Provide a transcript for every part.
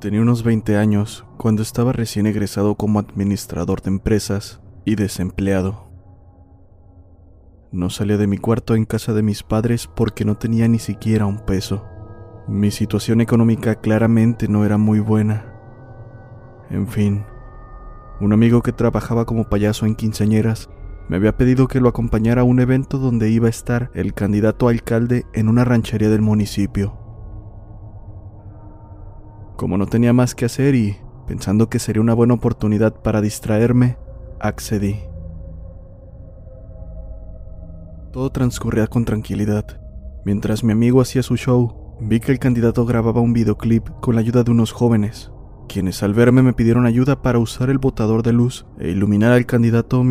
Tenía unos 20 años cuando estaba recién egresado como administrador de empresas y desempleado. No salía de mi cuarto en casa de mis padres porque no tenía ni siquiera un peso. Mi situación económica claramente no era muy buena. En fin, un amigo que trabajaba como payaso en quinceañeras me había pedido que lo acompañara a un evento donde iba a estar el candidato a alcalde en una ranchería del municipio. Como no tenía más que hacer y pensando que sería una buena oportunidad para distraerme, accedí. Todo transcurría con tranquilidad. Mientras mi amigo hacía su show, vi que el candidato grababa un videoclip con la ayuda de unos jóvenes, quienes al verme me pidieron ayuda para usar el botador de luz e iluminar al candidato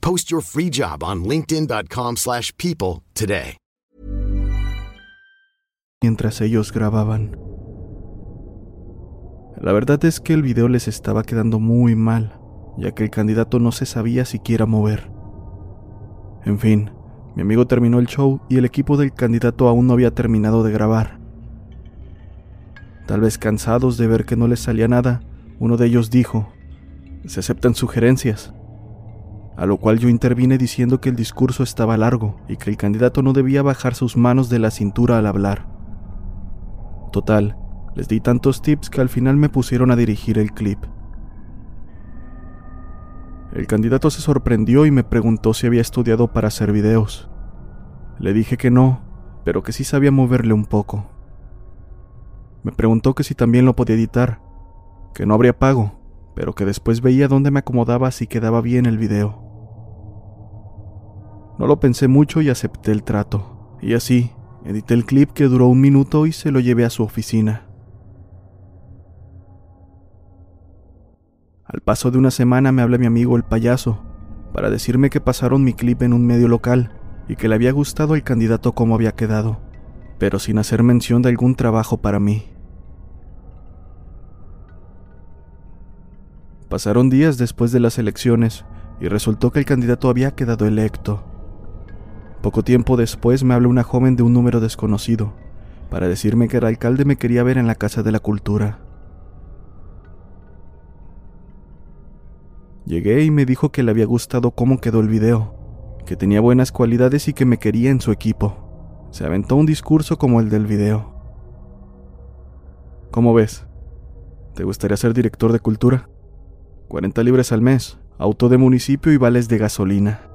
Post your free job on linkedin.com/people slash people today. mientras ellos grababan. La verdad es que el video les estaba quedando muy mal, ya que el candidato no se sabía siquiera mover. En fin, mi amigo terminó el show y el equipo del candidato aún no había terminado de grabar. Tal vez cansados de ver que no les salía nada, uno de ellos dijo, se aceptan sugerencias. A lo cual yo intervine diciendo que el discurso estaba largo y que el candidato no debía bajar sus manos de la cintura al hablar. Total, les di tantos tips que al final me pusieron a dirigir el clip. El candidato se sorprendió y me preguntó si había estudiado para hacer videos. Le dije que no, pero que sí sabía moverle un poco. Me preguntó que si también lo podía editar, que no habría pago, pero que después veía dónde me acomodaba si quedaba bien el video. No lo pensé mucho y acepté el trato. Y así, edité el clip que duró un minuto y se lo llevé a su oficina. Al paso de una semana me habla mi amigo el payaso para decirme que pasaron mi clip en un medio local y que le había gustado al candidato como había quedado, pero sin hacer mención de algún trabajo para mí. Pasaron días después de las elecciones y resultó que el candidato había quedado electo. Poco tiempo después me habla una joven de un número desconocido para decirme que el alcalde me quería ver en la Casa de la Cultura. Llegué y me dijo que le había gustado cómo quedó el video, que tenía buenas cualidades y que me quería en su equipo. Se aventó un discurso como el del video. ¿Cómo ves? ¿Te gustaría ser director de cultura? 40 libres al mes, auto de municipio y vales de gasolina.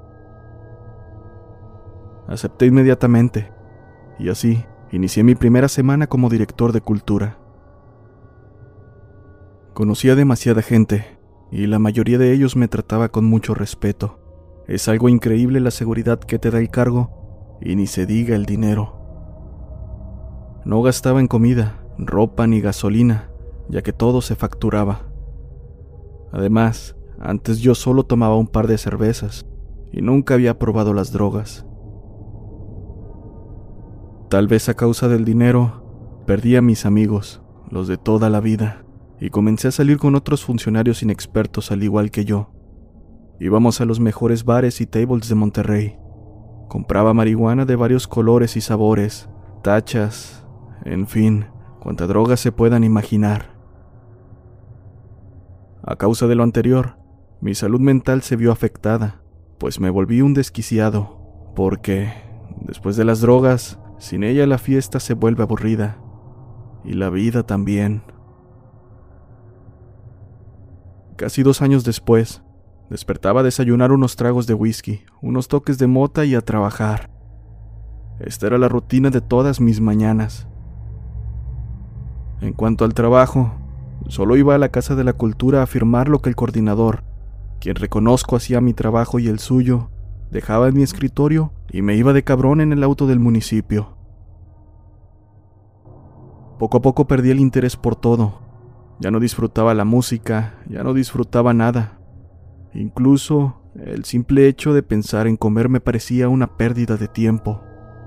Acepté inmediatamente, y así inicié mi primera semana como director de cultura. Conocía demasiada gente, y la mayoría de ellos me trataba con mucho respeto. Es algo increíble la seguridad que te da el cargo, y ni se diga el dinero. No gastaba en comida, ropa ni gasolina, ya que todo se facturaba. Además, antes yo solo tomaba un par de cervezas y nunca había probado las drogas. Tal vez a causa del dinero, perdí a mis amigos, los de toda la vida, y comencé a salir con otros funcionarios inexpertos al igual que yo. Íbamos a los mejores bares y tables de Monterrey. Compraba marihuana de varios colores y sabores, tachas, en fin, cuanta droga se puedan imaginar. A causa de lo anterior, mi salud mental se vio afectada, pues me volví un desquiciado, porque, después de las drogas, sin ella la fiesta se vuelve aburrida, y la vida también. Casi dos años después, despertaba a desayunar unos tragos de whisky, unos toques de mota y a trabajar. Esta era la rutina de todas mis mañanas. En cuanto al trabajo, Solo iba a la Casa de la Cultura a firmar lo que el coordinador, quien reconozco hacía mi trabajo y el suyo, dejaba en mi escritorio y me iba de cabrón en el auto del municipio. Poco a poco perdí el interés por todo. Ya no disfrutaba la música, ya no disfrutaba nada. Incluso el simple hecho de pensar en comer me parecía una pérdida de tiempo.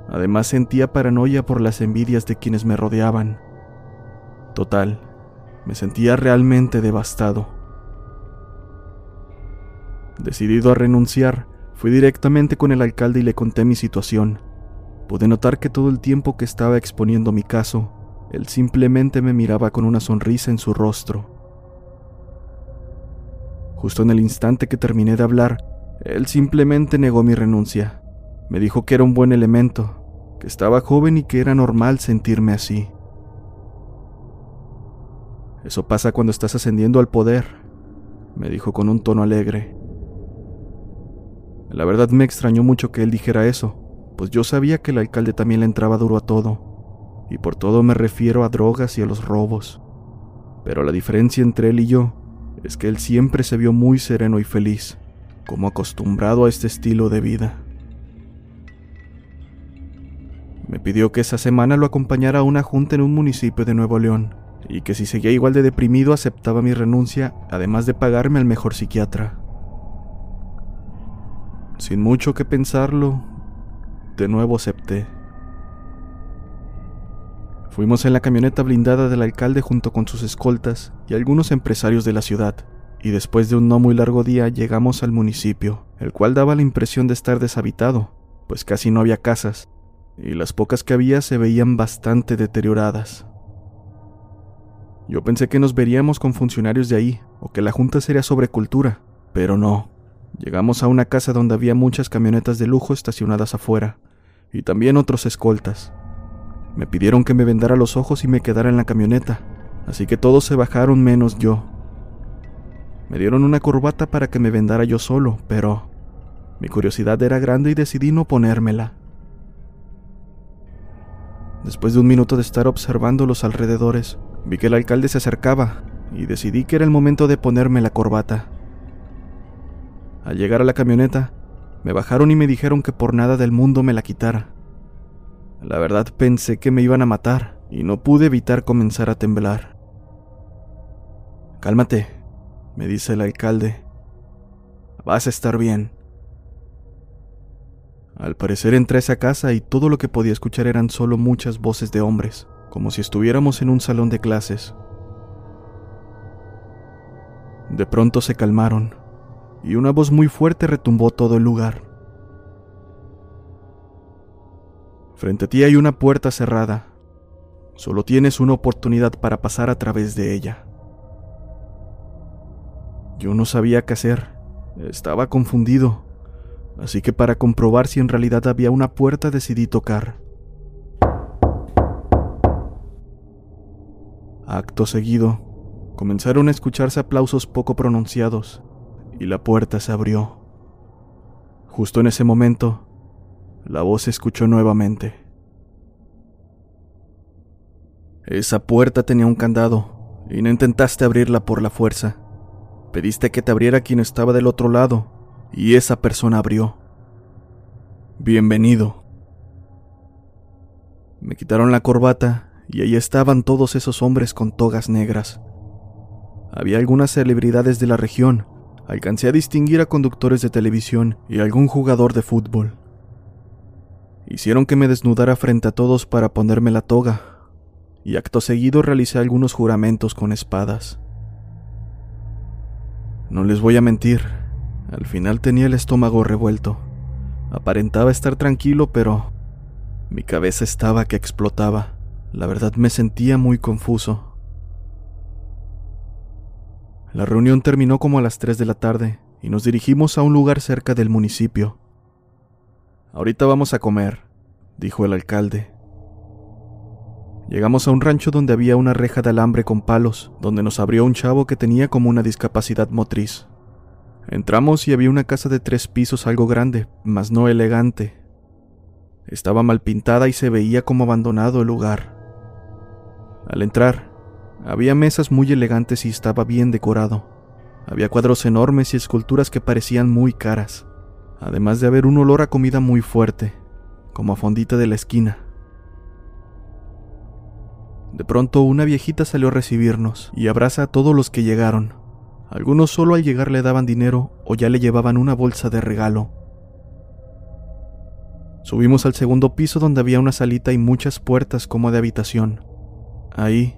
Además sentía paranoia por las envidias de quienes me rodeaban. Total, me sentía realmente devastado. Decidido a renunciar, fui directamente con el alcalde y le conté mi situación. Pude notar que todo el tiempo que estaba exponiendo mi caso, él simplemente me miraba con una sonrisa en su rostro. Justo en el instante que terminé de hablar, él simplemente negó mi renuncia. Me dijo que era un buen elemento, que estaba joven y que era normal sentirme así. Eso pasa cuando estás ascendiendo al poder, me dijo con un tono alegre. La verdad me extrañó mucho que él dijera eso, pues yo sabía que el alcalde también le entraba duro a todo, y por todo me refiero a drogas y a los robos. Pero la diferencia entre él y yo es que él siempre se vio muy sereno y feliz, como acostumbrado a este estilo de vida. Me pidió que esa semana lo acompañara a una junta en un municipio de Nuevo León, y que si seguía igual de deprimido aceptaba mi renuncia, además de pagarme al mejor psiquiatra. Sin mucho que pensarlo, de nuevo acepté. Fuimos en la camioneta blindada del alcalde junto con sus escoltas y algunos empresarios de la ciudad, y después de un no muy largo día llegamos al municipio, el cual daba la impresión de estar deshabitado, pues casi no había casas, y las pocas que había se veían bastante deterioradas. Yo pensé que nos veríamos con funcionarios de ahí, o que la junta sería sobre cultura, pero no. Llegamos a una casa donde había muchas camionetas de lujo estacionadas afuera, y también otros escoltas. Me pidieron que me vendara los ojos y me quedara en la camioneta, así que todos se bajaron menos yo. Me dieron una corbata para que me vendara yo solo, pero mi curiosidad era grande y decidí no ponérmela. Después de un minuto de estar observando los alrededores, Vi que el alcalde se acercaba y decidí que era el momento de ponerme la corbata. Al llegar a la camioneta, me bajaron y me dijeron que por nada del mundo me la quitara. La verdad pensé que me iban a matar y no pude evitar comenzar a temblar. Cálmate, me dice el alcalde. Vas a estar bien. Al parecer entré a esa casa y todo lo que podía escuchar eran solo muchas voces de hombres como si estuviéramos en un salón de clases. De pronto se calmaron y una voz muy fuerte retumbó todo el lugar. Frente a ti hay una puerta cerrada. Solo tienes una oportunidad para pasar a través de ella. Yo no sabía qué hacer. Estaba confundido. Así que para comprobar si en realidad había una puerta decidí tocar. Acto seguido, comenzaron a escucharse aplausos poco pronunciados y la puerta se abrió. Justo en ese momento, la voz se escuchó nuevamente. Esa puerta tenía un candado y no intentaste abrirla por la fuerza. Pediste que te abriera quien estaba del otro lado y esa persona abrió. Bienvenido. Me quitaron la corbata y ahí estaban todos esos hombres con togas negras. Había algunas celebridades de la región. Alcancé a distinguir a conductores de televisión y algún jugador de fútbol. Hicieron que me desnudara frente a todos para ponerme la toga, y acto seguido realicé algunos juramentos con espadas. No les voy a mentir, al final tenía el estómago revuelto. Aparentaba estar tranquilo, pero mi cabeza estaba que explotaba. La verdad me sentía muy confuso. La reunión terminó como a las 3 de la tarde y nos dirigimos a un lugar cerca del municipio. Ahorita vamos a comer, dijo el alcalde. Llegamos a un rancho donde había una reja de alambre con palos, donde nos abrió un chavo que tenía como una discapacidad motriz. Entramos y había una casa de tres pisos algo grande, mas no elegante. Estaba mal pintada y se veía como abandonado el lugar. Al entrar, había mesas muy elegantes y estaba bien decorado. Había cuadros enormes y esculturas que parecían muy caras, además de haber un olor a comida muy fuerte, como a fondita de la esquina. De pronto una viejita salió a recibirnos y abraza a todos los que llegaron. Algunos solo al llegar le daban dinero o ya le llevaban una bolsa de regalo. Subimos al segundo piso donde había una salita y muchas puertas como de habitación. Ahí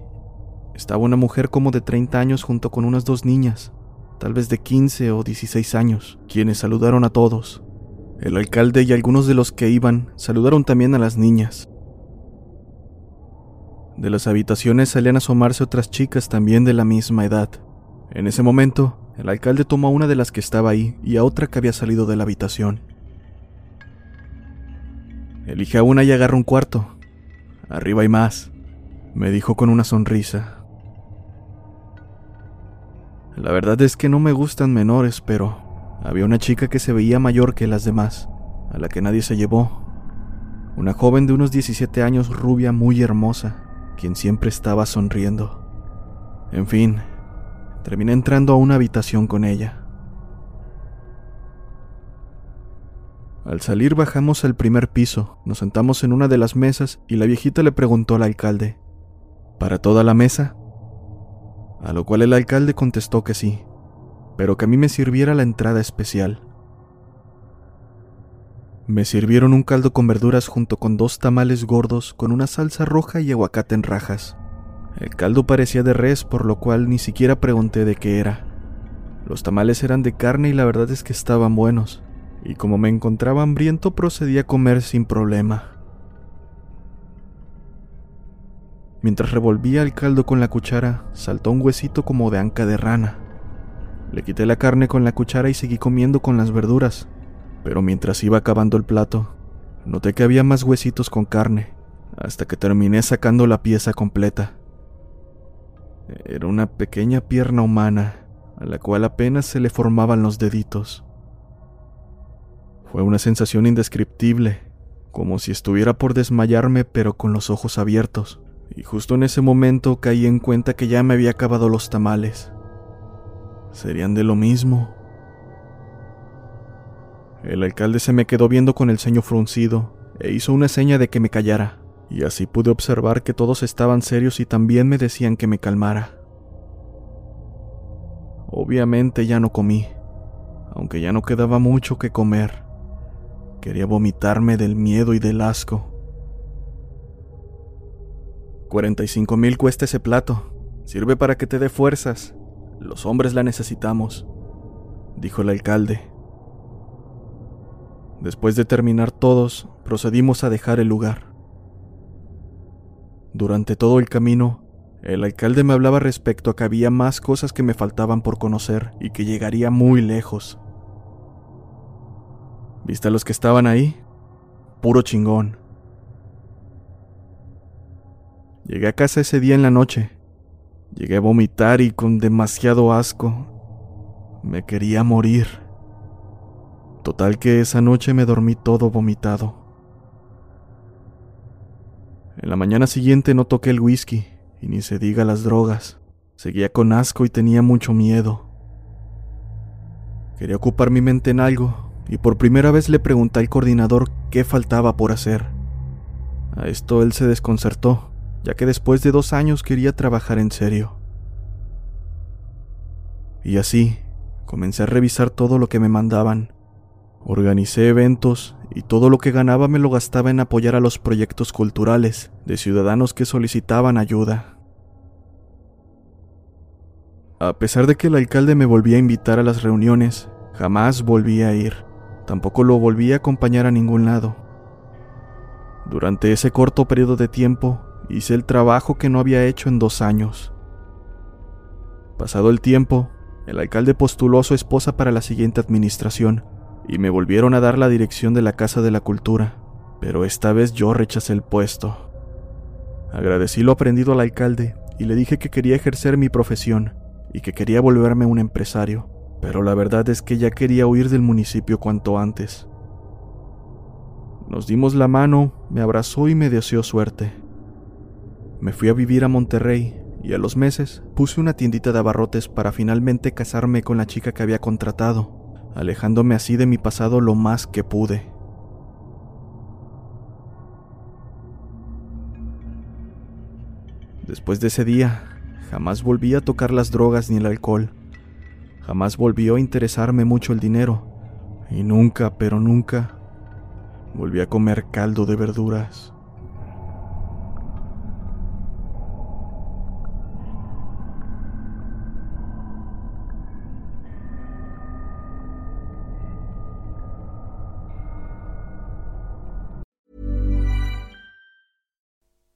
estaba una mujer como de 30 años junto con unas dos niñas, tal vez de 15 o 16 años, quienes saludaron a todos. El alcalde y algunos de los que iban saludaron también a las niñas. De las habitaciones salían a asomarse otras chicas también de la misma edad. En ese momento, el alcalde tomó a una de las que estaba ahí y a otra que había salido de la habitación. Elige a una y agarra un cuarto. Arriba hay más, me dijo con una sonrisa. La verdad es que no me gustan menores, pero había una chica que se veía mayor que las demás, a la que nadie se llevó. Una joven de unos 17 años rubia muy hermosa, quien siempre estaba sonriendo. En fin, terminé entrando a una habitación con ella. Al salir bajamos al primer piso, nos sentamos en una de las mesas y la viejita le preguntó al alcalde, ¿para toda la mesa? A lo cual el alcalde contestó que sí, pero que a mí me sirviera la entrada especial. Me sirvieron un caldo con verduras junto con dos tamales gordos con una salsa roja y aguacate en rajas. El caldo parecía de res, por lo cual ni siquiera pregunté de qué era. Los tamales eran de carne y la verdad es que estaban buenos, y como me encontraba hambriento procedí a comer sin problema. Mientras revolvía el caldo con la cuchara, saltó un huesito como de anca de rana. Le quité la carne con la cuchara y seguí comiendo con las verduras, pero mientras iba acabando el plato, noté que había más huesitos con carne, hasta que terminé sacando la pieza completa. Era una pequeña pierna humana, a la cual apenas se le formaban los deditos. Fue una sensación indescriptible, como si estuviera por desmayarme pero con los ojos abiertos, y justo en ese momento caí en cuenta que ya me había acabado los tamales. ¿Serían de lo mismo? El alcalde se me quedó viendo con el ceño fruncido e hizo una seña de que me callara, y así pude observar que todos estaban serios y también me decían que me calmara. Obviamente ya no comí, aunque ya no quedaba mucho que comer. Quería vomitarme del miedo y del asco. 45 mil cuesta ese plato. Sirve para que te dé fuerzas. Los hombres la necesitamos, dijo el alcalde. Después de terminar todos, procedimos a dejar el lugar. Durante todo el camino, el alcalde me hablaba respecto a que había más cosas que me faltaban por conocer y que llegaría muy lejos. ¿Viste a los que estaban ahí? Puro chingón. Llegué a casa ese día en la noche. Llegué a vomitar y con demasiado asco. Me quería morir. Total que esa noche me dormí todo vomitado. En la mañana siguiente no toqué el whisky, y ni se diga las drogas. Seguía con asco y tenía mucho miedo. Quería ocupar mi mente en algo, y por primera vez le pregunté al coordinador qué faltaba por hacer. A esto él se desconcertó, ya que después de dos años quería trabajar en serio. Y así, comencé a revisar todo lo que me mandaban. Organicé eventos y todo lo que ganaba me lo gastaba en apoyar a los proyectos culturales de ciudadanos que solicitaban ayuda. A pesar de que el alcalde me volvía a invitar a las reuniones, jamás volví a ir. Tampoco lo volví a acompañar a ningún lado. Durante ese corto periodo de tiempo, hice el trabajo que no había hecho en dos años. Pasado el tiempo, el alcalde postuló a su esposa para la siguiente administración y me volvieron a dar la dirección de la Casa de la Cultura, pero esta vez yo rechacé el puesto. Agradecí lo aprendido al alcalde y le dije que quería ejercer mi profesión y que quería volverme un empresario, pero la verdad es que ya quería huir del municipio cuanto antes. Nos dimos la mano, me abrazó y me deseó suerte. Me fui a vivir a Monterrey y a los meses puse una tiendita de abarrotes para finalmente casarme con la chica que había contratado, alejándome así de mi pasado lo más que pude. Después de ese día, jamás volví a tocar las drogas ni el alcohol. Jamás volvió a interesarme mucho el dinero. Y nunca, pero nunca, volví a comer caldo de verduras.